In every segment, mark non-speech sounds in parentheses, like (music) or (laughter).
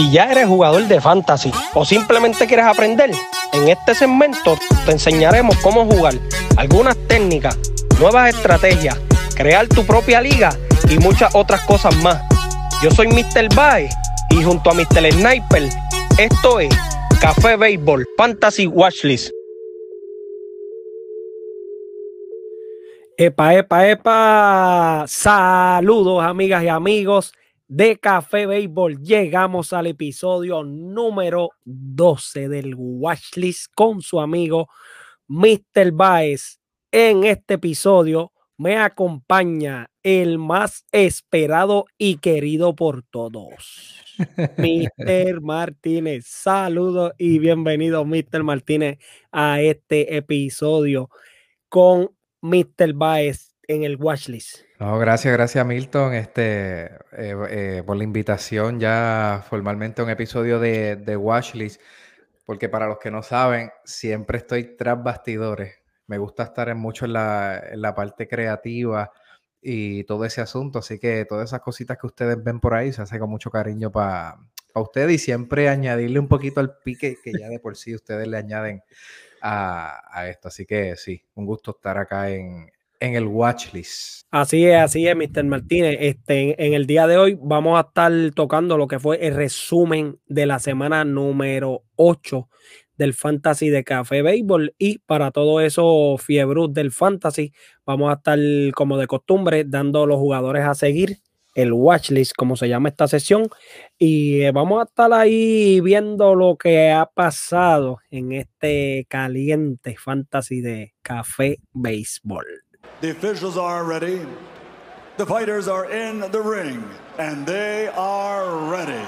Si ya eres jugador de fantasy o simplemente quieres aprender, en este segmento te enseñaremos cómo jugar, algunas técnicas, nuevas estrategias, crear tu propia liga y muchas otras cosas más. Yo soy Mr. Bae y junto a Mr. Sniper, esto es Café Béisbol Fantasy Watchlist. Epa, epa, epa. Saludos, amigas y amigos de Café Béisbol. Llegamos al episodio número 12 del Watchlist con su amigo Mr. Baez. En este episodio me acompaña el más esperado y querido por todos. (laughs) Mr. Martínez, saludos y bienvenido, Mr. Martínez, a este episodio con Mr. Baez en el watchlist. No, gracias, gracias Milton este, eh, eh, por la invitación ya formalmente a un episodio de, de Watchlist, porque para los que no saben, siempre estoy tras bastidores. Me gusta estar mucho en la, en la parte creativa y todo ese asunto, así que todas esas cositas que ustedes ven por ahí se hace con mucho cariño para ustedes y siempre añadirle un poquito al pique que ya de por sí ustedes le añaden a, esto. Así que sí, un gusto estar acá en, en el watchlist. Así es, así es, Mr. Martínez. Este, en el día de hoy vamos a estar tocando lo que fue el resumen de la semana número 8 del Fantasy de Café Béisbol y para todo eso fiebrus del Fantasy vamos a estar como de costumbre dando los jugadores a seguir el watchlist, como se llama esta sesión, y eh, vamos a estar ahí viendo lo que ha pasado en este caliente fantasy de café béisbol. The officials are ready. The fighters are in the ring and they are ready.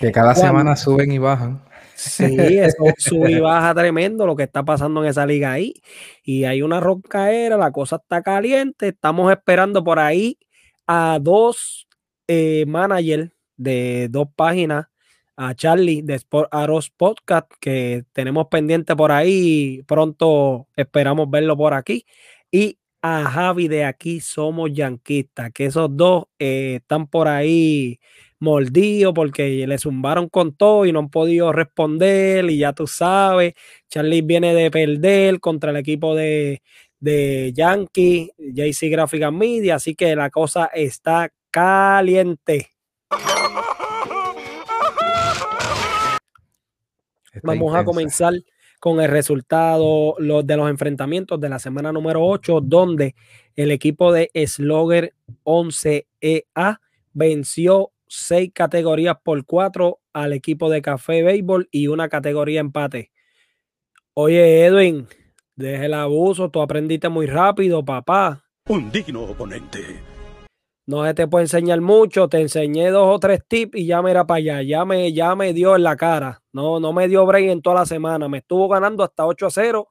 Que cada semana suben y bajan. Sí, eso (laughs) sube y baja tremendo lo que está pasando en esa liga ahí. Y hay una roncaera, la cosa está caliente. Estamos esperando por ahí a dos eh, managers de dos páginas, a Charlie de Sport Aros Podcast, que tenemos pendiente por ahí. Pronto esperamos verlo por aquí. Y a Javi de aquí somos yanquistas, que esos dos eh, están por ahí mordidos porque le zumbaron con todo y no han podido responder. Y ya tú sabes, Charlie viene de perder contra el equipo de, de Yankee, JC Graphic Media, así que la cosa está caliente. (laughs) Vamos a comenzar con el resultado de los enfrentamientos de la semana número 8, donde el equipo de Slogger 11EA venció seis categorías por cuatro al equipo de Café Béisbol y una categoría empate. Oye, Edwin, Deje el abuso, tú aprendiste muy rápido, papá. Un digno oponente. No se te puede enseñar mucho, te enseñé dos o tres tips y ya me era para allá, ya me, ya me dio en la cara. No, no me dio break en toda la semana, me estuvo ganando hasta 8 a 0.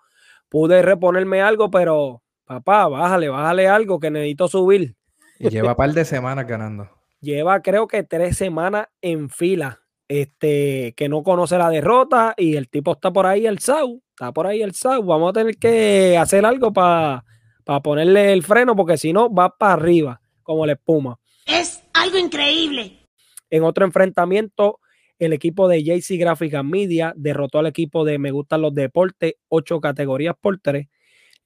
Pude reponerme algo, pero papá, bájale, bájale algo que necesito subir. Y lleva un par de semanas ganando. (laughs) Lleva creo que tres semanas en fila este, que no conoce la derrota y el tipo está por ahí el SAU, está por ahí el SAU. Vamos a tener que hacer algo para ponerle el freno porque si no va para arriba como la espuma. Es algo increíble. En otro enfrentamiento, el equipo de JC Graphics Media derrotó al equipo de Me Gustan los Deportes, ocho categorías por tres.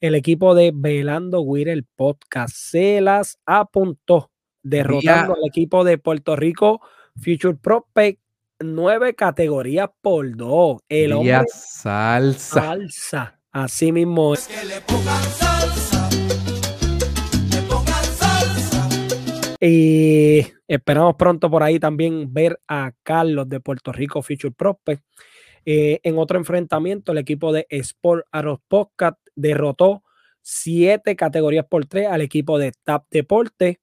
El equipo de Velando Weir, el podcast, se las apuntó, derrotando al equipo de Puerto Rico Future Prospect nueve categorías por dos. El hombre salsa. Salsa. Así mismo. Es que le pongan salsa. Y esperamos pronto por ahí también ver a Carlos de Puerto Rico Future Prospect. Eh, en otro enfrentamiento, el equipo de Sport Aros Podcast derrotó siete categorías por tres al equipo de TAP Deporte.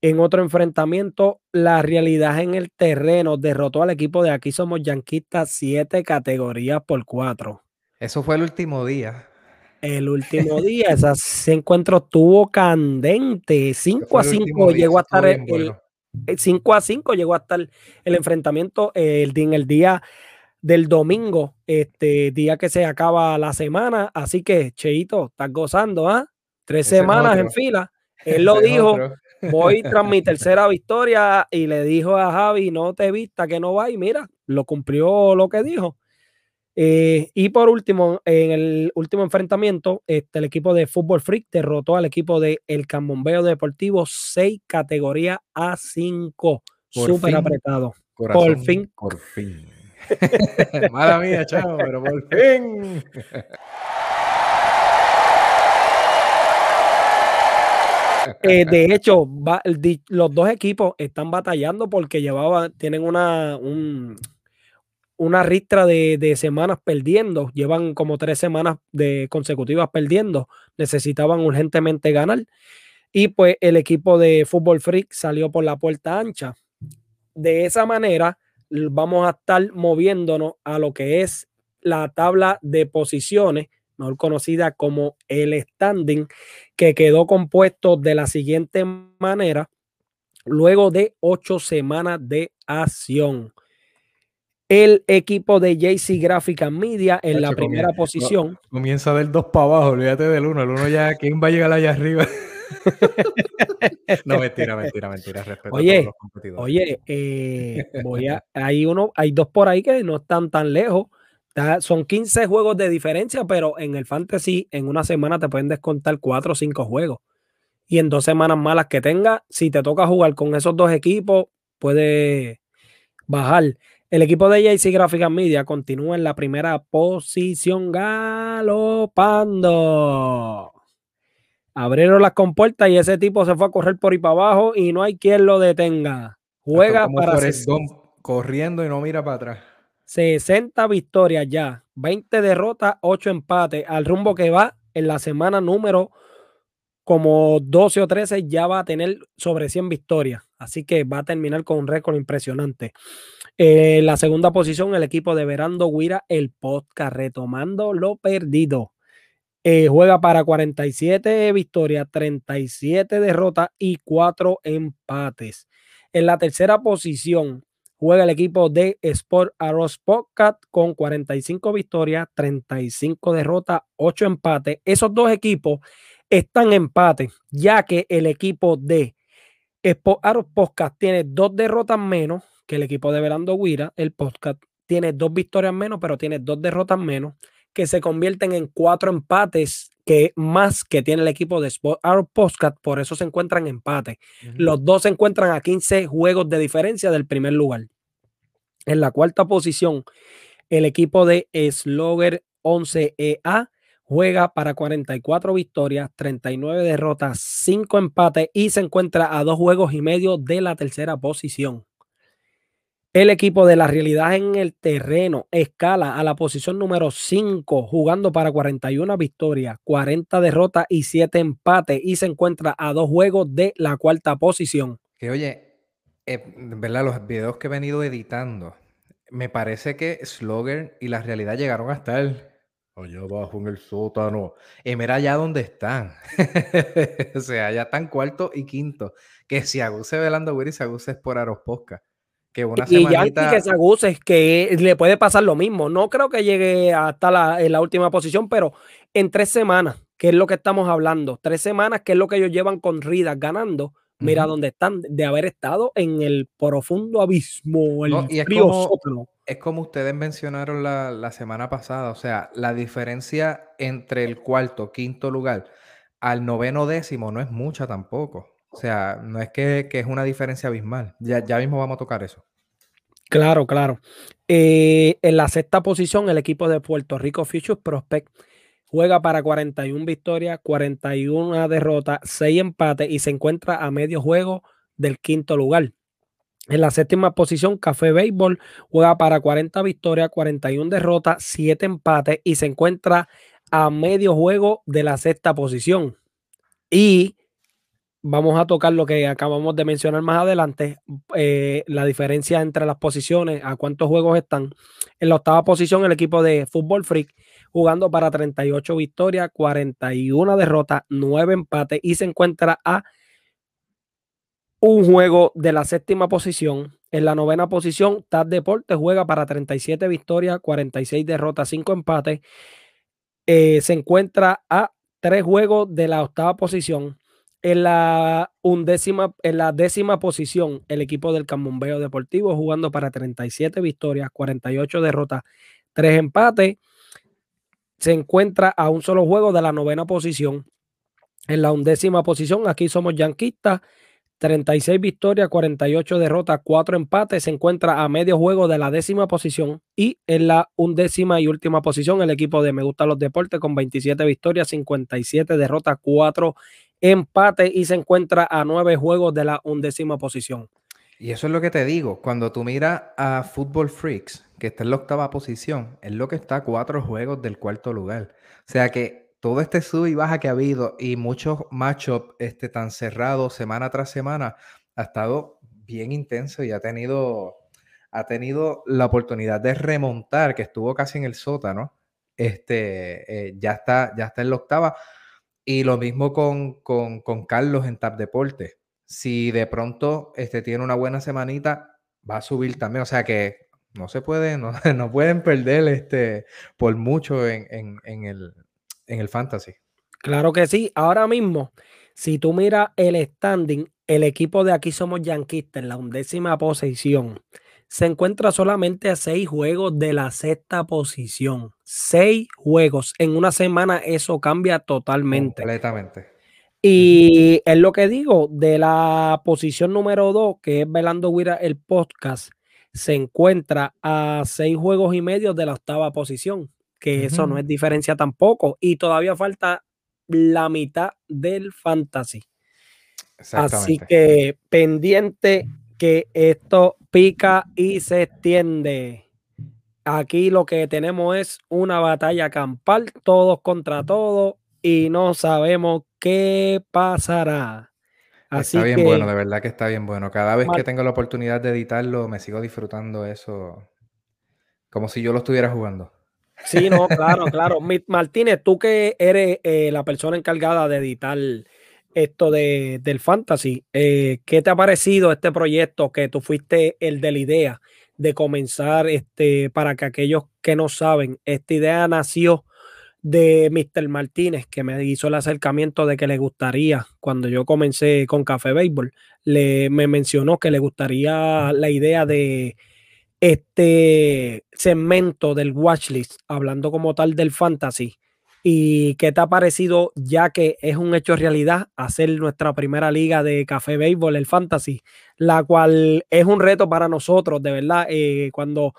En otro enfrentamiento, la realidad en el terreno derrotó al equipo de Aquí Somos Yanquistas siete categorías por cuatro. Eso fue el último día. El último día, ese encuentro estuvo candente. 5 a 5 llegó a estar el, 5 a 5 llegó a estar el enfrentamiento el, en el día del domingo, este día que se acaba la semana. Así que, Cheito, estás gozando, ¿ah? Tres semanas en fila. (laughs) Él lo dijo. voy tras mi (laughs) tercera victoria y le dijo a Javi, no te vista que no va y mira, lo cumplió lo que dijo. Eh, y por último, en el último enfrentamiento, este, el equipo de Fútbol Freak derrotó al equipo de El Cambombeo Deportivo 6 categoría A5. Súper apretado. por fin. Por fin. (laughs) Mala mía, chao, pero por (laughs) fin. Eh, de hecho, los dos equipos están batallando porque llevaban, tienen una, una ristra de, semanas perdiendo. Llevan como tres semanas de consecutivas perdiendo. Necesitaban urgentemente ganar. Y pues el equipo de Fútbol Freak salió por la puerta ancha. De esa manera, vamos a estar moviéndonos a lo que es la tabla de posiciones mejor conocida como el standing, que quedó compuesto de la siguiente manera luego de ocho semanas de acción. El equipo de JC Graphic Media en la primera posición. Comienza del 2 para abajo, olvídate del 1. El 1 ya, ¿quién va a llegar allá arriba? (laughs) no, mentira, mentira, mentira. Respeto oye, a los competidores. oye, eh, voy a, hay uno, hay dos por ahí que no están tan lejos son 15 juegos de diferencia, pero en el fantasy en una semana te pueden descontar 4 o 5 juegos. Y en dos semanas malas que tenga, si te toca jugar con esos dos equipos, puede bajar. El equipo de JC Graphics Media continúa en la primera posición galopando. Abrieron las compuertas y ese tipo se fue a correr por ahí para abajo y no hay quien lo detenga. Juega para... Corriendo y no mira para atrás. 60 victorias ya, 20 derrotas, 8 empates, al rumbo que va en la semana número como 12 o 13 ya va a tener sobre 100 victorias, así que va a terminar con un récord impresionante. En la segunda posición, el equipo de Verando Guira, el podcast, retomando lo perdido. Eh, juega para 47 victorias, 37 derrotas y 4 empates. En la tercera posición, juega el equipo de Sport Arrows Podcast con 45 victorias, 35 derrotas, 8 empates. Esos dos equipos están en empate, ya que el equipo de Sport Arrows Podcast tiene dos derrotas menos que el equipo de Verando Guira. El podcast tiene dos victorias menos, pero tiene dos derrotas menos, que se convierten en cuatro empates que más que tiene el equipo de Sport Podcast, por eso se encuentran en empate. Los dos se encuentran a 15 juegos de diferencia del primer lugar. En la cuarta posición, el equipo de Slogger 11EA juega para 44 victorias, 39 derrotas, 5 empates y se encuentra a dos juegos y medio de la tercera posición. El equipo de la realidad en el terreno escala a la posición número 5, jugando para 41 victorias, 40 derrotas y 7 empates, y se encuentra a dos juegos de la cuarta posición. Que oye, eh, ¿verdad? Los videos que he venido editando, me parece que Slogger y la realidad llegaron hasta el allá abajo en el sótano. Y mira allá donde están. (laughs) o sea, ya están cuarto y quinto. Que si Aguse Velando Willy, se Aguse es por Aerosposca que una y semanita... que se es que le puede pasar lo mismo. No creo que llegue hasta la, en la última posición, pero en tres semanas, que es lo que estamos hablando, tres semanas, que es lo que ellos llevan con Ridas ganando, mira dónde están, de haber estado en el profundo abismo, el y es como, Es como ustedes mencionaron la, la, semana pasada, o sea, la diferencia entre el cuarto, quinto lugar al noveno décimo no es mucha tampoco. O sea, no es que, es una diferencia abismal. Ya, ya, mismo vamos a tocar eso. Claro, claro. Eh, en la sexta posición, el equipo de Puerto Rico Futures Prospect juega para 41 victorias, 41 derrotas, 6 empates y se encuentra a medio juego del quinto lugar. En la séptima posición, Café Béisbol juega para 40 victorias, 41 derrotas, 7 empates y se encuentra a medio juego de la sexta posición. Y vamos a tocar lo que acabamos de mencionar más adelante, eh, la diferencia entre las posiciones, a cuántos juegos están. En la octava posición, el equipo de Fútbol Freak, jugando para 38 victorias, 41 derrotas, 9 empates y se encuentra a un juego de la séptima posición. En la novena posición, TAD Deportes juega para 37 victorias, 46 derrotas, 5 empates. Eh, se encuentra a tres juegos de la octava posición. En la undécima, en la décima posición, el equipo del Camumbeo Deportivo jugando para 37 victorias, 48 derrotas, 3 empates. Se encuentra a un solo juego de la novena posición. En la undécima posición, aquí somos yanquistas, 36 victorias, 48 derrotas, 4 empates. Se encuentra a medio juego de la décima posición. Y en la undécima y última posición, el equipo de Me Gusta los Deportes con 27 victorias, 57 derrotas, 4 empates. Y se encuentra a 9 juegos de la undécima posición. Y eso es lo que te digo. Cuando tú miras a Football Freaks, que está en la octava posición, es lo que está a 4 juegos del cuarto lugar. O sea que todo este sub y baja que ha habido y muchos matchups este, tan cerrados semana tras semana ha estado bien intenso y ha tenido, ha tenido la oportunidad de remontar, que estuvo casi en el sótano. Este, eh, ya, está, ya está en la octava. Y lo mismo con, con, Carlos en Tap Deporte. Si de pronto este, tiene una buena semanita, va a subir también. O sea que no se puede, no, (laughs) no pueden perder este, por mucho en, en, el, en el fantasy. Claro que sí. Ahora mismo, si tú miras el standing, el equipo de aquí somos yanquistas en la undécima posición. Se encuentra solamente a seis juegos de la sexta posición. Seis juegos. En una semana eso cambia totalmente. Completamente. Y es lo que digo, de la posición número dos, que es Velando Wira el podcast, se encuentra a seis juegos y medio de la octava posición que eso no es diferencia tampoco. Y todavía falta la mitad del fantasy. Así que pendiente que esto pica y se extiende. Aquí lo que tenemos es una batalla campal, todos contra todos, y no sabemos qué pasará. Así está bien bueno, de verdad que está bien bueno. Cada vez que tengo la oportunidad de editarlo, me sigo disfrutando eso como si yo lo estuviera jugando. Sí, no, claro, (laughs) claro. Martínez, tú que eres eh, la persona encargada de editar esto de, del fantasy, eh, ¿qué te ha parecido este proyecto que tú fuiste el de la idea de comenzar, este, para que aquellos que no saben, esta idea nació de Mr. Martínez, que me hizo el acercamiento de que le gustaría, cuando yo comencé con Café Béisbol, le, me mencionó que le gustaría la idea de este segmento del watchlist, hablando como tal del fantasy, y qué te ha parecido ya que es un hecho realidad hacer nuestra primera liga de café béisbol, el fantasy, la cual es un reto para nosotros, de verdad, eh, cuando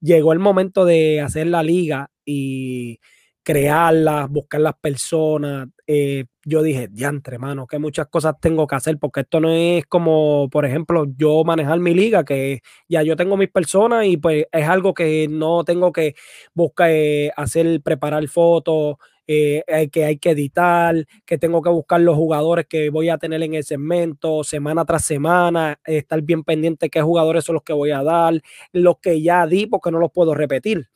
llegó el momento de hacer la liga y crearlas, buscar las personas. Eh, yo dije, diantre, mano, que muchas cosas tengo que hacer, porque esto no es como, por ejemplo, yo manejar mi liga, que ya yo tengo mis personas y pues es algo que no tengo que buscar, eh, hacer, preparar fotos, eh, que hay que editar, que tengo que buscar los jugadores que voy a tener en el segmento semana tras semana, estar bien pendiente qué jugadores son los que voy a dar, los que ya di porque no los puedo repetir.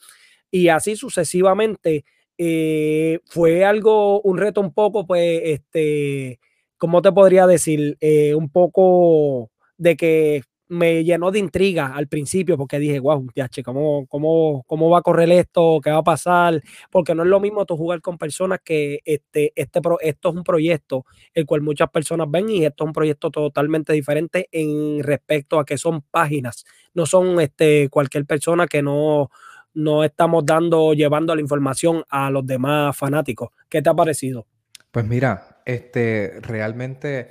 Y así sucesivamente eh, fue algo, un reto un poco, pues, este, ¿cómo te podría decir? Eh, un poco de que me llenó de intriga al principio porque dije, wow, ya, ¿cómo, cómo, cómo va a correr esto? ¿Qué va a pasar? Porque no es lo mismo tú jugar con personas que este, este, esto es un proyecto el cual muchas personas ven y esto es un proyecto totalmente diferente en respecto a que son páginas, no son este, cualquier persona que no, no estamos dando, llevando la información a los demás fanáticos. ¿Qué te ha parecido? Pues mira, este, realmente,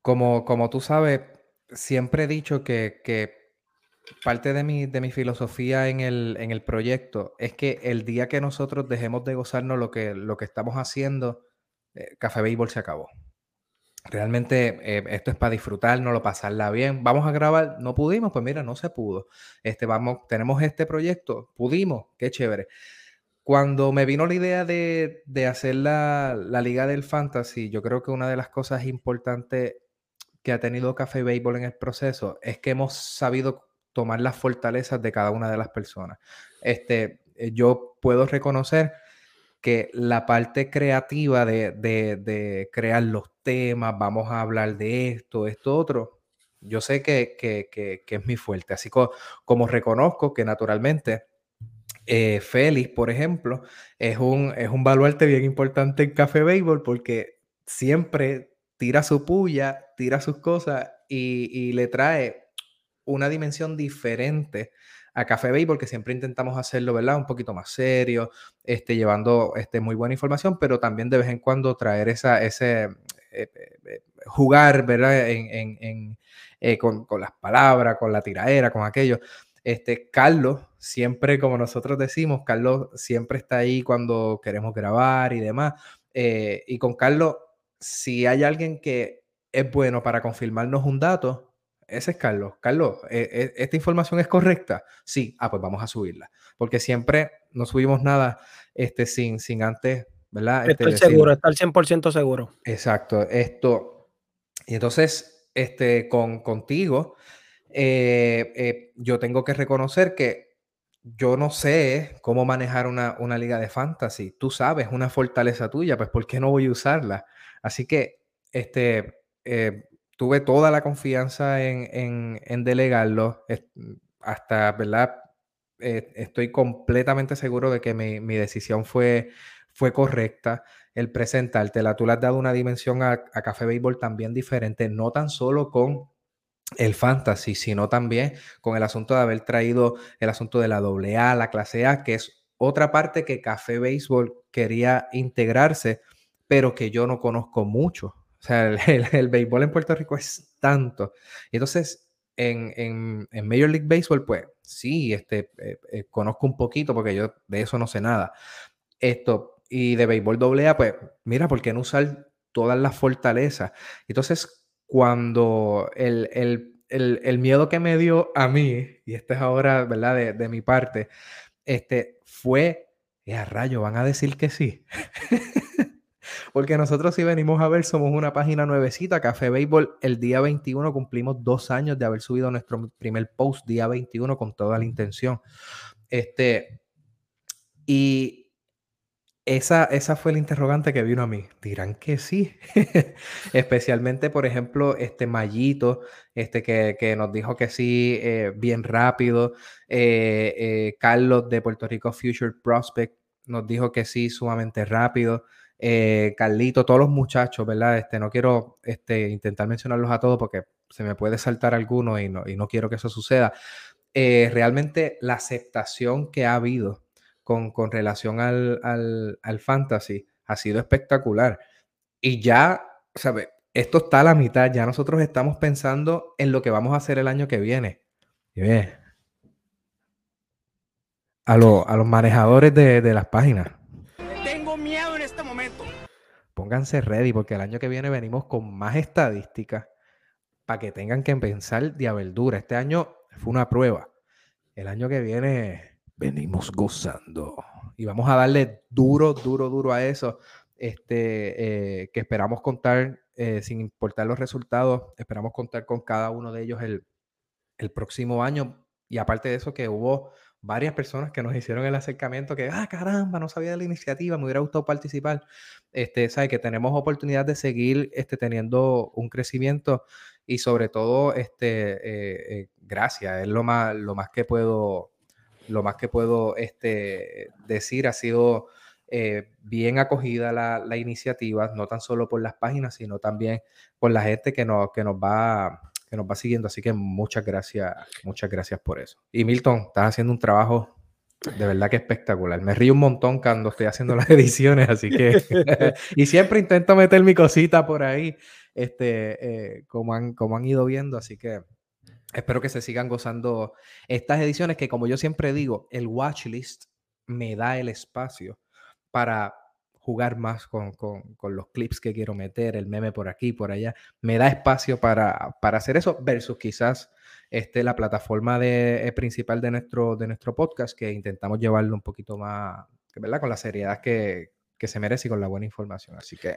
como, como tú sabes, siempre he dicho que, parte de mi, de mi filosofía en el, en el, proyecto es que el día que nosotros dejemos de gozarnos lo que, lo que estamos haciendo, eh, Café Béisbol se acabó. Realmente eh, esto es para disfrutar, lo pasarla bien. Vamos a grabar, no pudimos, pues mira, no se pudo. Este, vamos, tenemos este proyecto, pudimos, qué chévere. Cuando me vino la idea de, hacer la, Liga del Fantasy, yo creo que una de las cosas importantes que ha tenido Café Béisbol en el proceso es que hemos sabido tomar las fortalezas de cada una de las personas. Este, eh, yo puedo reconocer que la parte creativa de, crear los temas, vamos a hablar de esto, esto, otro, yo sé que, es mi fuerte. Así como reconozco que naturalmente eh, Félix, por ejemplo, es un, es un baluarte bien importante en Café Béisbol porque siempre tira su puya, tira sus cosas y, le trae una dimensión diferente a Café Bay porque siempre intentamos hacerlo, ¿verdad? Un poquito más serio, este, llevando este, muy buena información, pero también de vez en cuando traer esa, ese, eh, eh, jugar, ¿verdad? En, con, con, las palabras, con la tiraera, con aquello. Este, Carlos, siempre, como nosotros decimos, Carlos siempre está ahí cuando queremos grabar y demás. Eh, y con Carlos, si hay alguien que es bueno para confirmarnos un dato, ese es Carlos. Carlos, eh, eh, ¿esta información es correcta? Sí, ah, pues vamos a subirla. Porque siempre no subimos nada este, sin, sin antes, ¿verdad? Este, Estoy seguro, estar 100% seguro. Exacto, esto. Y entonces, este, con, contigo, eh, eh, yo tengo que reconocer que yo no sé cómo manejar una, liga de fantasy. Tú sabes, una fortaleza tuya, pues ¿por qué no voy a usarla? Así que este, eh, tuve toda la confianza en, delegarlo. Hasta, ¿verdad? estoy completamente seguro de que mi, decisión fue, fue correcta el presentártela. Tú le has dado una dimensión a, a Café Béisbol también diferente, no tan solo con el fantasy, sino también con el asunto de haber traído el asunto de la AA, la clase A, que es otra parte que Café Béisbol quería integrarse, pero que yo no conozco mucho. O sea, el, béisbol en Puerto Rico es tanto. Entonces, en, en, Major League Baseball, pues sí, este, eh, eh, conozco un poquito porque yo de eso no sé nada. Esto, y de béisbol AA, pues mira, ¿por qué no usar todas las fortalezas? Entonces, cuando el, miedo que me dio a mí, y este es ahora, ¿verdad? De, mi parte, este, fue, eh, a rayo, van a decir que sí. (laughs) Porque nosotros si venimos a ver, somos una página nuevecita, Café Béisbol, el día 21 cumplimos dos años de haber subido nuestro primer post, día 21, con toda la intención. Este, y esa, esa fue el interrogante que vino a mí. Dirán que sí. (laughs) Especialmente, por ejemplo, este Mayito, este que, nos dijo que sí eh, bien rápido. Eh, eh, Carlos de Puerto Rico Future Prospect nos dijo que sí sumamente rápido. Carlito, todos los muchachos, ¿verdad? Este, no quiero este, intentar mencionarlos a todos porque se me puede saltar alguno y no, y no quiero que eso suceda. realmente la aceptación que ha habido con, relación al, fantasy ha sido espectacular. Y ya, ¿sabes? Esto está a la mitad, ya nosotros estamos pensando en lo que vamos a hacer el año que viene. A, los manejadores de las páginas. Tengo miedo en este momento. Pónganse ready porque el año que viene venimos con más estadísticas para que tengan que pensar de. Este año fue una prueba. El año que viene venimos gozando. Y vamos a darle duro, duro, duro a eso. Este, eh, que esperamos contar, eh, sin importar los resultados, esperamos contar con cada uno de ellos el, el, próximo año. Y aparte de eso, que hubo varias personas que nos hicieron el acercamiento, que, ah, caramba, no sabía de la iniciativa, me hubiera gustado participar. Este, sabe que tenemos oportunidad de seguir este, teniendo un crecimiento y sobre todo, este, eh, gracias, es lo más, lo más que puedo lo más que puedo este, decir ha sido eh, bien acogida la, iniciativa, no tan solo por las páginas, sino también por la gente que nos, que nos va que nos va siguiendo. Así que muchas gracias, muchas gracias por eso. Y Milton, estás haciendo un trabajo de verdad que espectacular. Me río un montón cuando estoy haciendo las (laughs) ediciones, así que. (laughs) y siempre intento meter mi cosita por ahí, este, eh, como, han, como han ido viendo, así que Espero que se sigan gozando estas ediciones que, como yo siempre digo, el watchlist me da el espacio para jugar más con, los clips que quiero meter, el meme por aquí, por allá. Me da espacio para, hacer eso versus quizás este, la plataforma de, eh, principal de nuestro, de nuestro podcast que intentamos llevarlo un poquito más, ¿verdad? Con la seriedad que, se merece y con la buena información. Así que...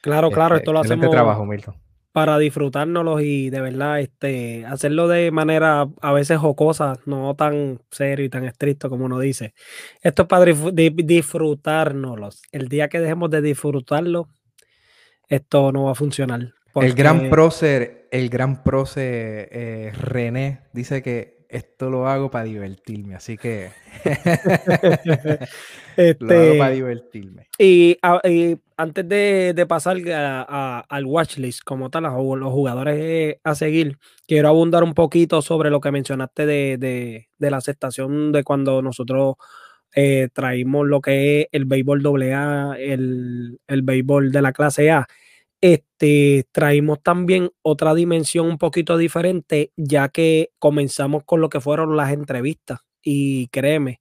Claro, claro, este, esto lo hacemos... trabajo, Milton para disfrutárnoslos y de verdad este, hacerlo de manera a veces jocosa, no tan serio y tan estricto como uno dice. Esto es para disfrutárnoslos. El día que dejemos de disfrutarlo, esto no va a funcionar. El gran prócer, el gran prócer eh, René dice que esto lo hago para divertirme, así que Este, (laughs) lo hago para divertirme. y, antes de, de pasar a- a- al watchlist como tal, a los jugadores a seguir, quiero abundar un poquito sobre lo que mencionaste de, de- de la aceptación de cuando nosotros eh, traímos lo que es el béisbol AA, el, el béisbol de la clase A. Este, traímos también otra dimensión un poquito diferente, ya que comenzamos con lo que fueron las entrevistas. Y créeme,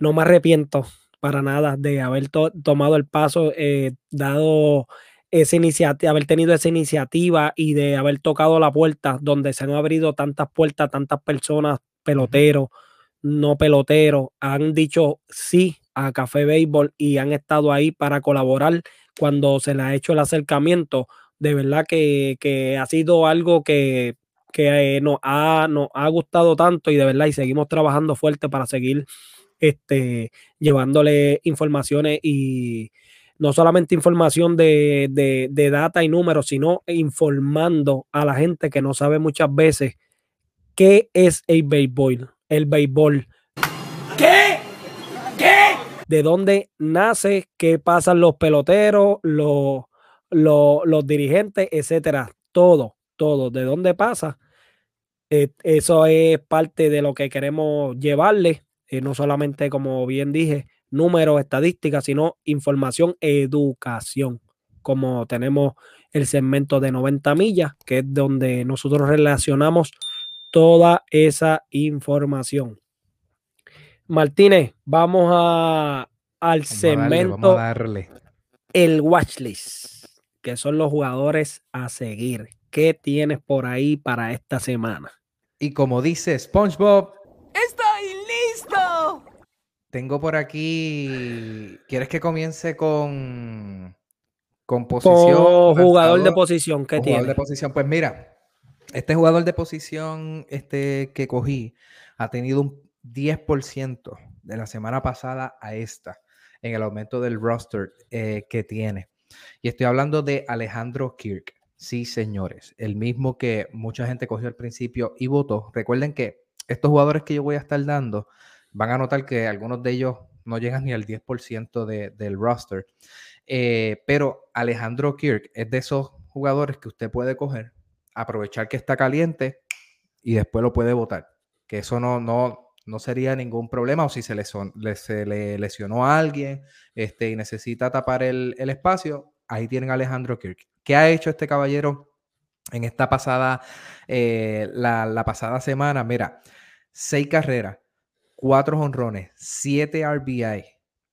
no me arrepiento para nada de haber to- tomado el paso, eh, dado esa iniciativa, haber tenido esa iniciativa y de haber tocado la puerta donde se han abrido tantas puertas, tantas personas, peloteros, no peloteros, han dicho sí a Café Béisbol y han estado ahí para colaborar cuando se le ha hecho el acercamiento. De verdad que, que ha sido algo que, que eh, nos, ha, nos ha gustado tanto y de verdad y seguimos trabajando fuerte para seguir este, llevándole informaciones y no solamente información de, de, de data y números, sino informando a la gente que no sabe muchas veces qué es el béisbol, el béisbol. De dónde nace, qué pasan los peloteros, los, los, los dirigentes, etcétera, todo, todo, de dónde pasa. Eh, eso es parte de lo que queremos llevarle, eh, no solamente, como bien dije, números, estadísticas, sino información, educación, como tenemos el segmento de 90 millas, que es donde nosotros relacionamos toda esa información. Martínez, vamos a, al Vamos a darle, segmento vamos a darle. el watchlist, que son los jugadores a seguir. ¿Qué tienes por ahí para esta semana? Y como dice SpongeBob, ¡Estoy listo! tengo por aquí. ¿Quieres que comience con con posición? Con jugador de posición, ¿qué Con jugador tiene? de posición. Pues mira, este jugador de posición este, que cogí ha tenido un 10% de la semana pasada a esta en el aumento del roster eh, que tiene. Y estoy hablando de Alejandro Kirk. Sí, señores, el mismo que mucha gente cogió al principio y votó. Recuerden que estos jugadores que yo voy a estar dando van a notar que algunos de ellos no llegan ni al 10% de- del roster. Eh, pero Alejandro Kirk es de esos jugadores que usted puede coger, aprovechar que está caliente y después lo puede votar. Que eso no, no, no sería ningún problema. O si se le, son- le- se le lesionó a alguien este, y necesita tapar el, el espacio, ahí tienen a Alejandro Kirk. ¿Qué ha hecho este caballero en esta pasada, eh, la, la pasada semana? Mira, seis carreras, cuatro honrones, siete RBI,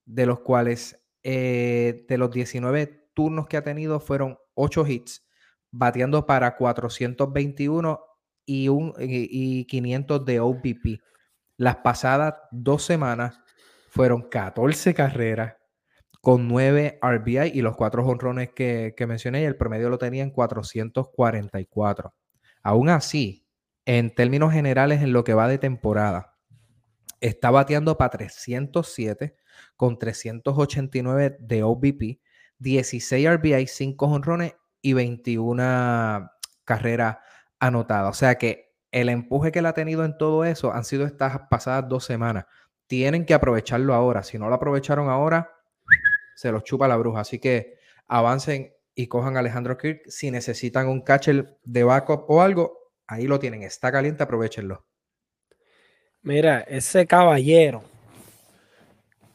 de los cuales eh, de los 19 turnos que ha tenido fueron 8 hits, bateando para 421 y, un, y, y 500 de OBP. Las pasadas dos semanas fueron 14 carreras con 9 RBI y los 4 honrones que, que mencioné y el promedio lo tenía en 444. Aún así, en términos generales, en lo que va de temporada, está bateando para 307 con 389 de OBP, 16 RBI, 5 honrones y 21 carreras anotadas. O sea que el empuje que él ha tenido en todo eso han sido estas pasadas dos semanas. Tienen que aprovecharlo ahora. Si no lo aprovecharon ahora, se los chupa la bruja. Así que avancen y cojan a Alejandro Kirk. Si necesitan un catcher de backup o algo, ahí lo tienen. Está caliente, aprovechenlo. Mira, ese caballero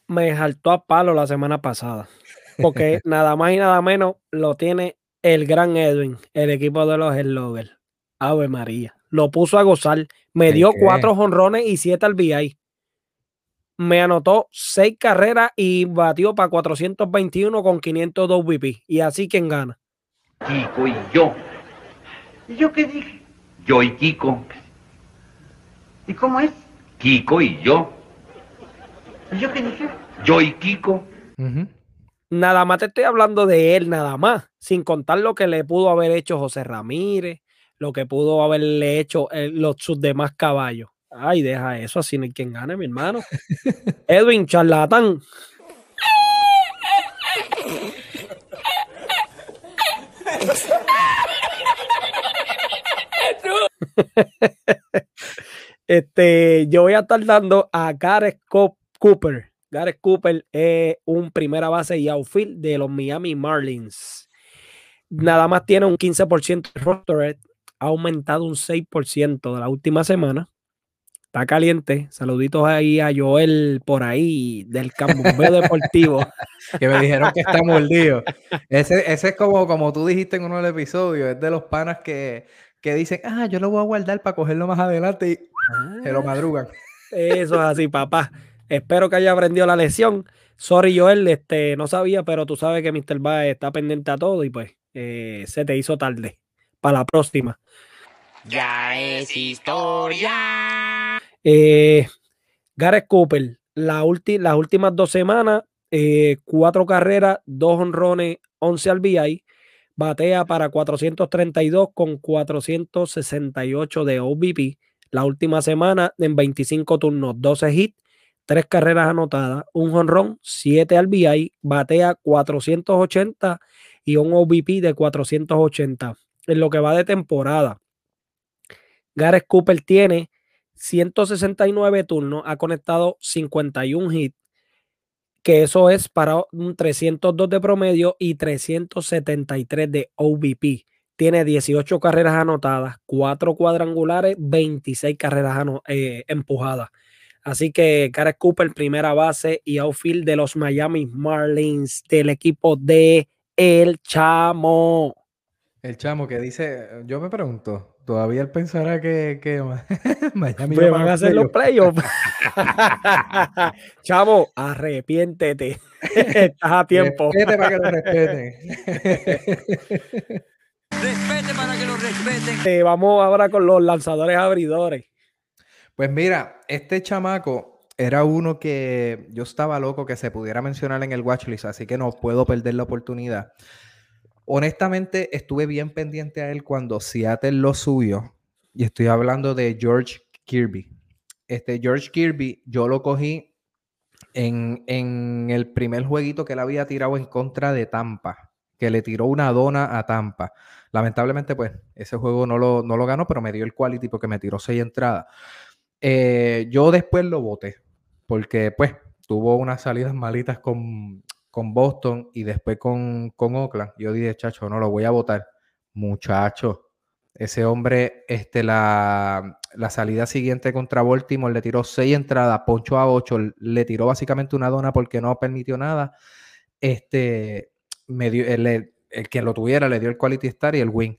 me saltó a palo la semana pasada. Porque (laughs) nada más y nada menos lo tiene el gran Edwin, el equipo de los Sloggers. Ave María. Lo puso a gozar. Me ¿El dio qué? cuatro honrones y siete al BI. Me anotó seis carreras y batió para 421 con 502 VP. Y así quien gana. Kiko y yo. ¿Y yo qué dije? Yo y Kiko. ¿Y cómo es? Kiko y yo. ¿Y yo qué dije? Yo y Kiko. Nada más te estoy hablando de él, nada más. Sin contar lo que le pudo haber hecho José Ramírez, lo que pudo haberle hecho eh, los, sus demás caballos. Ay, deja eso, así no hay quien gane, mi hermano. (laughs) Edwin, charlatán. (laughs) Este, yo voy a estar dando a Gareth Co- Cooper. Gareth Cooper es un primera base y outfield de los Miami Marlins. Nada más tiene un 15% de roster ha aumentado un 6% de la última semana. Está caliente. Saluditos ahí a Joel por ahí del Cambumbeo Deportivo. (laughs) Que me dijeron que está mordido. Ese, ese es como, como tú dijiste en uno del episodio, es de los panas que, que dicen, ah, yo lo voy a guardar para cogerlo más adelante y se lo madrugan. Eso es así, papá. Espero que haya aprendido la lección. Sorry, Joel, este, no sabía, pero tú sabes que Mr. Baez está pendiente a todo y pues eh, se te hizo tarde. Para la próxima. Ya es historia. Eh, Gareth Cooper, la ulti- las últimas dos semanas, eh, cuatro carreras, dos honrones, 11 RBI, batea para 432 con 468 de OBP. La última semana, en 25 turnos, 12 hits, tres carreras anotadas, un honrón, 7 RBI, batea 480 y un OBP de 480. En lo que va de temporada, Gareth Cooper tiene 169 turnos, ha conectado 51 hits, que eso es para un 302 de promedio y 373 de OVP. Tiene 18 carreras anotadas, 4 cuadrangulares, 26 carreras eh, empujadas. Así que Gareth Cooper, primera base y outfield de los Miami Marlins del equipo de El Chamo. El chamo que dice, yo me pregunto, ¿todavía él pensará que, que (laughs) Miami Me va van a hacer los playoffs? (laughs) Chavo, arrepiéntete. (laughs) Estás a tiempo. Respete para que lo respeten. Respete para que lo respeten. Eh, vamos ahora con los lanzadores abridores. Pues mira, este chamaco era uno que yo estaba loco que se pudiera mencionar en el watchlist, así que no puedo perder la oportunidad. Honestamente, estuve bien pendiente a él cuando Seattle lo subió, y estoy hablando de George Kirby. Este George Kirby, yo lo cogí en, en el primer jueguito que él había tirado en contra de Tampa, que le tiró una dona a Tampa. Lamentablemente, pues, ese juego no lo, no lo ganó, pero me dio el quality porque me tiró seis entradas. Eh, yo después lo voté, porque pues tuvo unas salidas malitas con, con Boston y después con, con Oakland. Yo dije, chacho, no lo voy a votar. Muchacho, ese hombre, este, la, la salida siguiente contra Baltimore le tiró seis entradas, poncho a ocho, le tiró básicamente una dona porque no permitió nada. Este, me dio, el, el que lo tuviera le dio el quality star y el win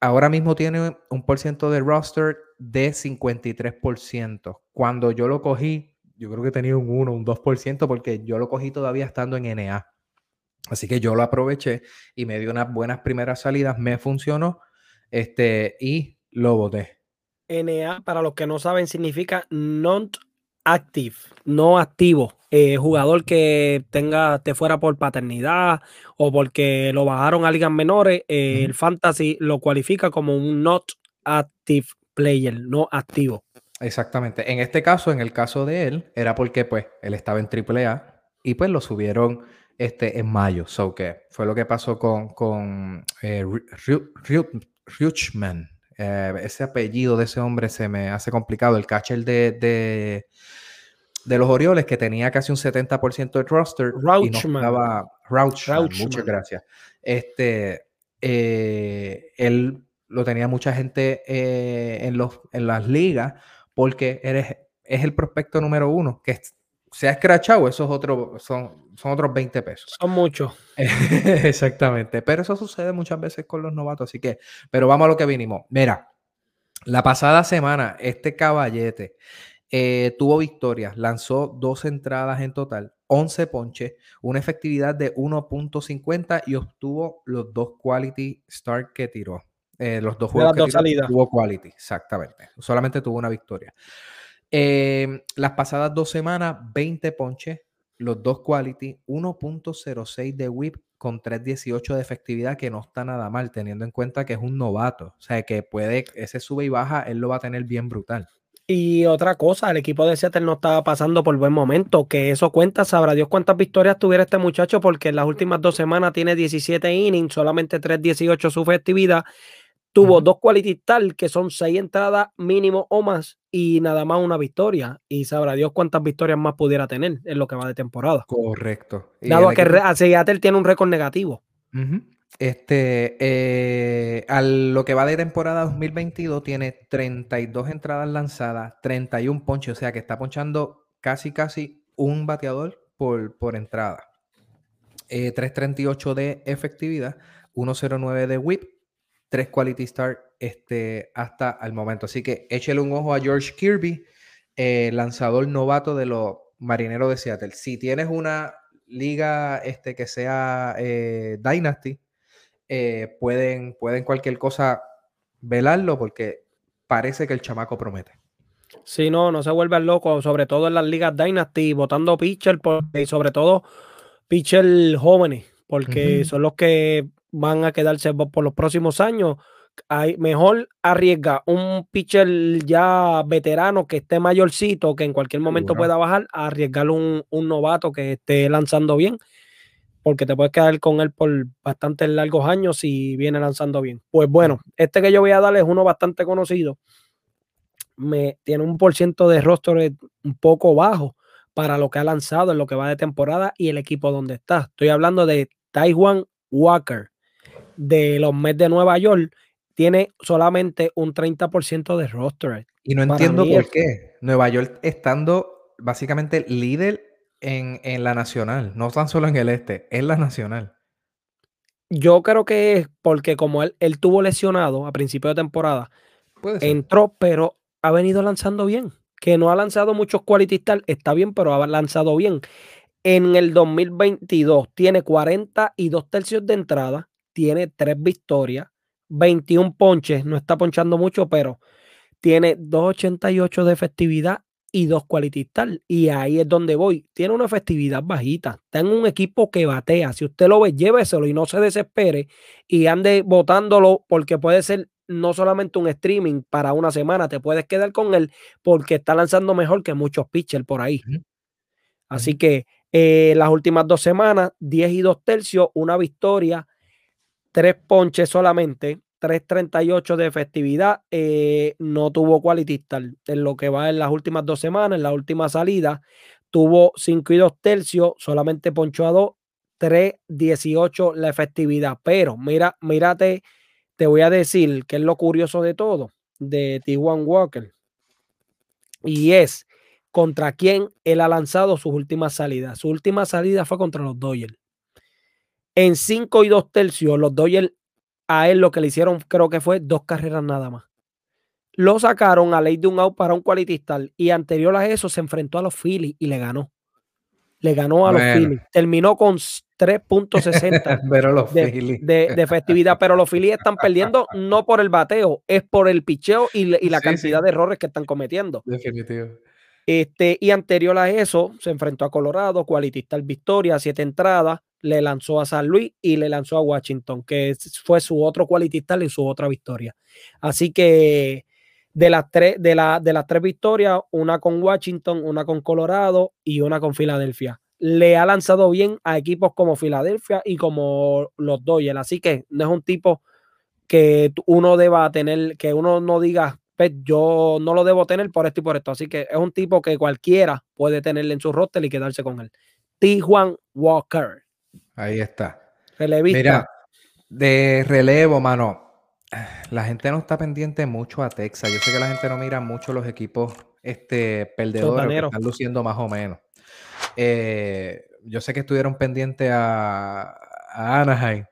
ahora mismo tiene un por ciento de roster de 53%. Cuando yo lo cogí, yo creo que tenía un 1, un 2%, porque yo lo cogí todavía estando en NA. Así que yo lo aproveché y me dio unas buenas primeras salidas, me funcionó este, y lo boté. NA, para los que no saben, significa non-active, no activo. Eh, jugador que tenga, te fuera por paternidad o porque lo bajaron a ligas menores, eh, el fantasy lo cualifica como un not active player, no activo. Exactamente. En este caso, en el caso de él, era porque pues él estaba en AAA y pues lo subieron este, en mayo. So que fue lo que pasó con, con eh, Ruchman. Eh, ese apellido de ese hombre se me hace complicado. El catcher de, de, de los Orioles que tenía casi un 70% de roster. y no Rauchman. estaba- Rauchman, Rauchman. Muchas gracias. Este, eh, él lo tenía mucha gente eh, en, los, en las ligas porque eres, es el prospecto número uno. Que se ha escrachado, esos otros son, son otros 20 pesos. Son muchos. (laughs) Exactamente. Pero eso sucede muchas veces con los novatos. Así que, pero vamos a lo que vinimos. Mira, la pasada semana, este caballete eh, tuvo victorias, lanzó dos entradas en total, 11 ponches, una efectividad de 1.50 y obtuvo los dos quality start que tiró. Eh, los dos De juegos las que dos salidas. tuvo quality, exactamente. Solamente tuvo una victoria. Eh, las pasadas dos semanas, 20 ponches, los dos quality, 1.06 de whip con 3.18 de efectividad, que no está nada mal, teniendo en cuenta que es un novato. O sea, que puede, ese sube y baja, él lo va a tener bien brutal. Y otra cosa, el equipo de Seattle no estaba pasando por buen momento, que eso cuenta, sabrá Dios cuántas victorias tuviera este muchacho, porque en las últimas dos semanas tiene 17 innings, solamente 3.18 su efectividad, tuvo Ujú. dos quality start que son seis entradas mínimo o más y nada más una victoria. Y sabrá Dios cuántas victorias más pudiera tener en lo que va de temporada. Correcto. Dado que equipo- a Seattle tiene un récord negativo. Este, eh, a lo que va de temporada 2022 tiene 32 entradas lanzadas, 31 ponches, o sea que está ponchando casi, casi un bateador por, por entrada. Eh, 338 de efectividad, 109 de whip, 3 quality start este, hasta el momento. Así que échele un ojo a George Kirby, eh, lanzador novato de los marineros de Seattle. Si tienes una liga este, que sea eh, Dynasty, eh, pueden, pueden cualquier cosa velarlo porque parece que el chamaco promete. Si no, no se vuelvan locos, sobre todo en las ligas Dynasty, votando pitcher, porque- y sobre todo pitcher jóvenes, porque son los que van a quedarse po- por los próximos años. Hay, mejor arriesga un pitcher ya veterano que esté mayorcito, que en cualquier momento pueda bajar, a arriesgar un, un novato que esté lanzando bien, porque te puedes quedar con él por bastantes largos años si viene lanzando bien. Pues bueno, este que yo voy a dar es uno bastante conocido me, tiene un por ciento de roster un poco bajo para lo que ha lanzado en lo que va de temporada y el equipo donde está. Estoy hablando de Taiwan Walker de los Mets de Nueva York. Tiene solamente un 30% de roster. Y no entiendo por es- qué. Nueva York estando básicamente líder en, en la nacional, no tan solo en el este, en la nacional. Yo creo que es porque como él, él tuvo lesionado a principio de temporada, entró, pero ha venido lanzando bien. Que no ha lanzado muchos quality start, está bien, pero ha lanzado bien. En el 2022 tiene 42 tercios de entrada, tiene 3 victorias, 21 ponches, no está ponchando mucho, pero tiene 2.88 de efectividad y 2 quality. Y ahí es donde voy. Tiene una efectividad bajita. Está en un equipo que batea. Si usted lo ve, lléveselo y no se desespere y ande votándolo porque puede ser no solamente un streaming para una semana, te puedes quedar con él porque está lanzando mejor que muchos pitchers por ahí. Así que eh, las últimas dos semanas, 10 y 2 tercios, una victoria, tres ponches solamente, 3.38 de efectividad, eh, no tuvo quality en lo que va en las últimas dos semanas, en la última salida, tuvo 5 y 2 tercios, solamente ponchó a 2, 3.18 la efectividad, pero mira, mírate, te voy a decir que es lo curioso de todo, de T1 Walker, y es contra quién él ha lanzado sus últimas salidas. Su última salida fue contra los Dodgers. En 5 y 2 tercios, los Dodgers a él lo que le hicieron creo que fue dos carreras nada más. Lo sacaron a ley de un out para un quality start y anterior a eso se enfrentó a los Phillies y le ganó. Le ganó a los. Phillies. Terminó con 3.60 (laughs) Pero los de, de- de efectividad, pero los Phillies están perdiendo no por el bateo, es por el picheo y, la Sí, sí. cantidad de errores que están cometiendo. Definitivo. Este, y anterior a eso, se enfrentó a Colorado, Quality Star Victoria, siete entradas, le lanzó a San Luis y le lanzó a Washington, que fue su otro Quality Star y su otra victoria. Así que de las tres, de, la, de las tres victorias, una con Washington, una con Colorado y una con Filadelfia. Le ha lanzado bien a equipos como Filadelfia y como los Dodgers. Así que no es un tipo que uno deba tener, que uno no diga, "Pues, yo no lo debo tener por esto y por esto. Así que es un tipo que cualquiera puede tenerle en su roster y quedarse con él. Tijuan Walker, Ahí está. relevista. Mira, de relevo, mano. (sighs) La gente no está pendiente mucho a Texas. Yo sé que la gente no mira mucho los equipos este, perdedores que están luciendo más o menos. Eh, yo sé que estuvieron pendientes a, a Anaheim.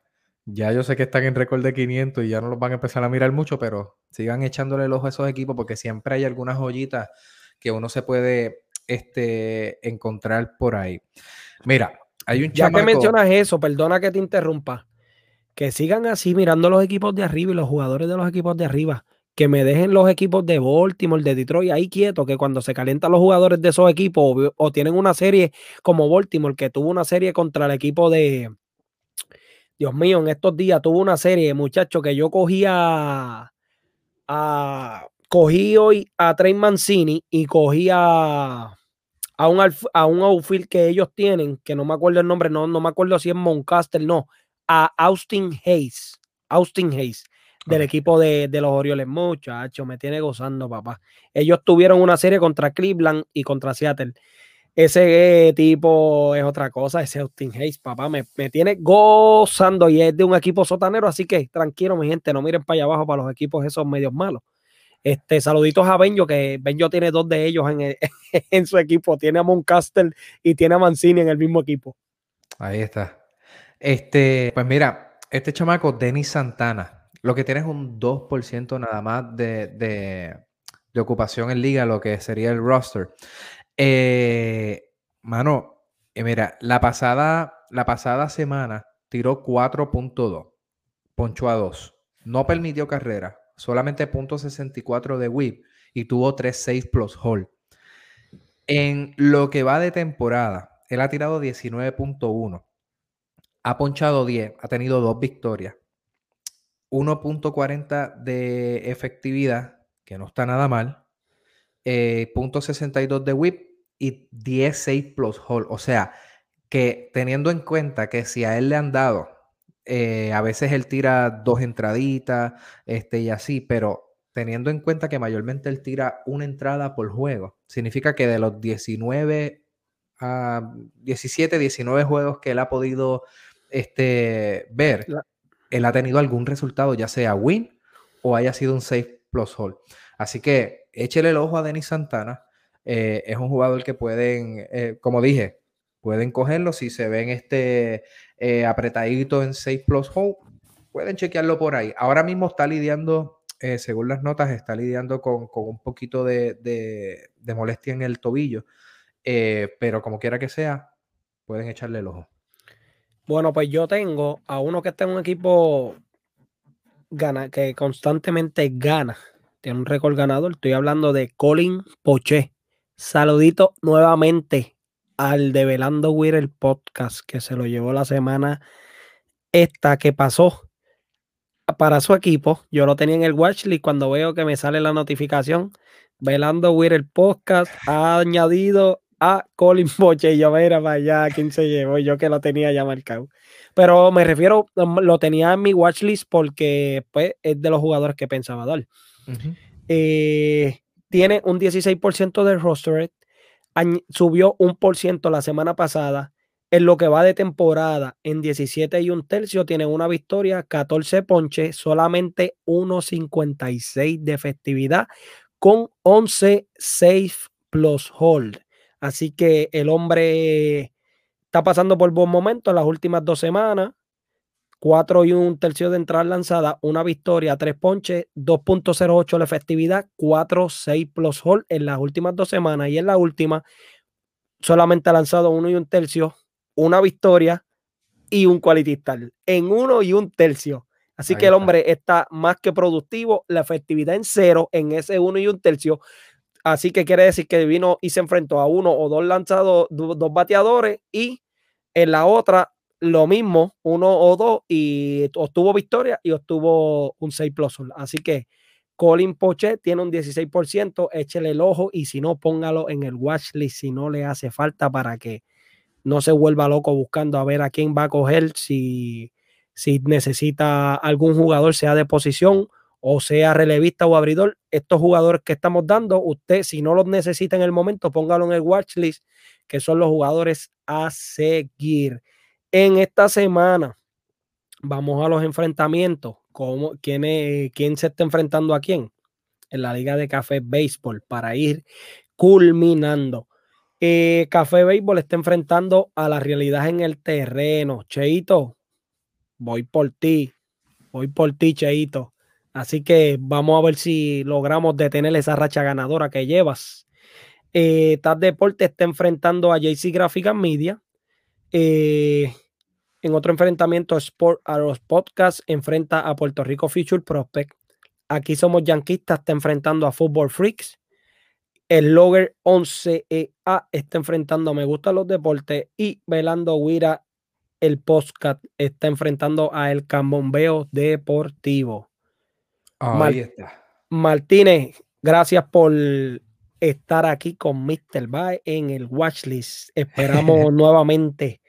Ya yo sé que están en récord de 500 y ya no los van a empezar a mirar mucho, pero sigan echándole el ojo a esos equipos porque siempre hay algunas joyitas que uno se puede este, encontrar por ahí. Mira, hay un Ya que mencionas eso, perdona que te interrumpa. Que sigan así mirando los equipos de arriba y los jugadores de los equipos de arriba. Que me dejen los equipos de Baltimore, de Detroit ahí quietos, que cuando se calientan los jugadores de esos equipos o, o tienen una serie como Baltimore, que tuvo una serie contra el equipo de. Dios mío, en estos días tuvo una serie, muchacho, que yo cogía a. Cogí hoy a Trey Mancini y cogí a, a un, a un outfield que ellos tienen, que no me acuerdo el nombre, no, no me acuerdo si es Moncaster, no, a Austin Hayes. Austin Hayes. del equipo de, de los Orioles. Muchacho, me tiene gozando, papá. Ellos tuvieron una serie contra Cleveland y contra Seattle. Ese tipo es otra cosa, ese Austin Hayes, papá, me, me tiene gozando y es de un equipo sotanero, así que tranquilo, mi gente, no miren para allá abajo para los equipos esos medios malos. Este, saluditos a Benjo, que Benjo tiene dos de ellos en, el- (laughs) en su equipo. Tiene a Moncaster y tiene a Mancini en el mismo equipo. Ahí está. Este, pues mira, este chamaco, Denis Santana, lo que tiene es un 2% nada más de, de- de ocupación en liga, lo que sería el roster. Eh, mano, eh, mira, la pasada, la pasada semana tiró 4.2, ponchó a 2, no permitió carrera, solamente .64 de whip y tuvo 3.6 plus hold. En lo que va de temporada, él ha tirado 19.1, ha ponchado 10, ha tenido dos victorias, 1.40 de efectividad, que no está nada mal, eh, .62 de whip y 10.6 plus hold. O sea, que teniendo en cuenta que si a él le han dado, eh, a veces él tira dos entraditas este, y así, pero teniendo en cuenta que mayormente él tira una entrada por juego, significa que de los 19 a 17, 19 juegos que él ha podido este, ver, él ha tenido algún resultado, ya sea win o haya sido un safe plus hold. Así que échele el ojo a Denis Santana. eh, es un jugador que pueden, eh, como dije, pueden cogerlo si se ven este eh, apretadito en 6 plus hold. Pueden chequearlo por ahí. Ahora mismo está lidiando, según las notas, está lidiando con, con un poquito de, de- de molestia en el tobillo. pero como quiera que sea, pueden echarle el ojo. Bueno, pues yo tengo a uno que está en un equipo gana, que constantemente gana. Tiene un récord ganador. Estoy hablando de Colin Poché. Saludito nuevamente al de Velando Weir el podcast que se lo llevó la semana esta que pasó para su equipo. Yo lo tenía en el watchlist cuando veo que me sale la notificación. Velando Weir el podcast ha añadido a Colin Poche. Y yo, mira para allá, ¿quién se llevó? Yo que lo tenía ya marcado. Pero me refiero, um, lo tenía en mi watchlist porque pues, es de los jugadores que pensaba dar. Eh, tiene un 16% del roster. Subió un por ciento la semana pasada. En lo que va de temporada, en 17 y un tercio, tiene una victoria, 14 ponches, solamente 1.56 de efectividad, con 11 safe plus hold. Así que el hombre está pasando por buen momento en las últimas dos semanas. 4 y un tercio de entrada lanzada, una victoria, 3 ponches, 2.08 la efectividad, 4, 6 plus hold en las últimas dos semanas y en la última solamente ha lanzado uno y un tercio, una victoria y un quality en uno y un tercio. Así Ahí que el está. hombre está más que productivo, la efectividad en cero en ese uno y un tercio. Así que quiere decir que vino y se enfrentó a uno o dos lanzados, do- dos bateadores y en la otra lo mismo, uno o dos, y obtuvo victoria y obtuvo un 6 plus. Así que Colin Poche tiene un 16%, échele el ojo y si no, póngalo en el watchlist si no le hace falta para que no se vuelva loco buscando a ver a quién va a coger, si, si necesita algún jugador, sea de posición o sea relevista o abridor. Estos jugadores que estamos dando, usted si no los necesita en el momento, póngalo en el watchlist, que son los jugadores a seguir. En esta semana vamos a los enfrentamientos. ¿Cómo, quién, ¿Quién se está enfrentando a quién? En la Liga de Café Béisbol para ir culminando. Eh, Café Béisbol está enfrentando a la realidad en el terreno. Cheito, voy por ti. Voy por ti, Cheito. Así que vamos a ver si logramos detener esa racha ganadora que llevas. Eh, TAP Deporte está enfrentando a JC Graphic Media. Eh, en otro enfrentamiento, Sport a los Podcasts enfrenta a Puerto Rico Future Prospect. Aquí somos yanquistas, está enfrentando a Football Freaks. El Logger 11EA está enfrentando a Me Gustan los Deportes. Y Velando Guira, el podcast, está enfrentando a El Cambombeo Deportivo. Ahí está. Martínez, gracias por estar aquí con Mr. Bae en el Watchlist. Esperamos (laughs) nuevamente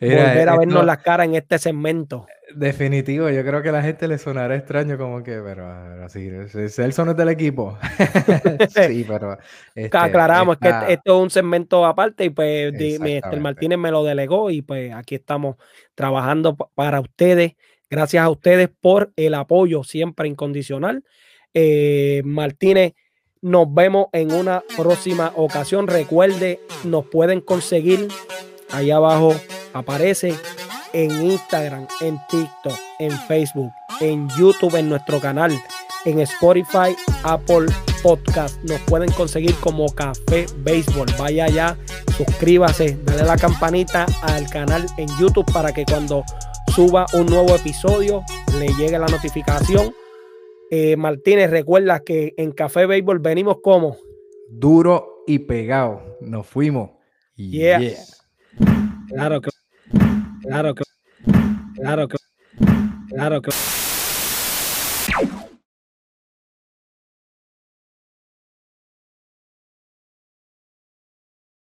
Mira, volver a esto- vernos las caras en este segmento. Definitivo, yo creo que a la gente le sonará extraño como que, pero, pero sí, si Celso no es del equipo. (laughs) (laughs) sí, pero... este, Aclaramos que esto es un segmento aparte y pues Mr. Martínez me lo delegó y pues aquí estamos trabajando pa- para ustedes. Gracias a ustedes por el apoyo siempre incondicional. Eh, Martínez, nos vemos en una próxima ocasión. Recuerde, nos pueden conseguir ahí abajo, aparece en Instagram, en TikTok, en Facebook, en YouTube, en nuestro canal, en Spotify, Apple Podcast. Nos pueden conseguir como Café Béisbol. Vaya allá, suscríbase, dale la campanita al canal en YouTube para que cuando suba un nuevo episodio le llegue la notificación. Eh, Martínez, recuerda que en Café Béisbol venimos como Duro y pegado. Nos fuimos. Yeah. Yeah. Claro que, claro que, claro que, claro que.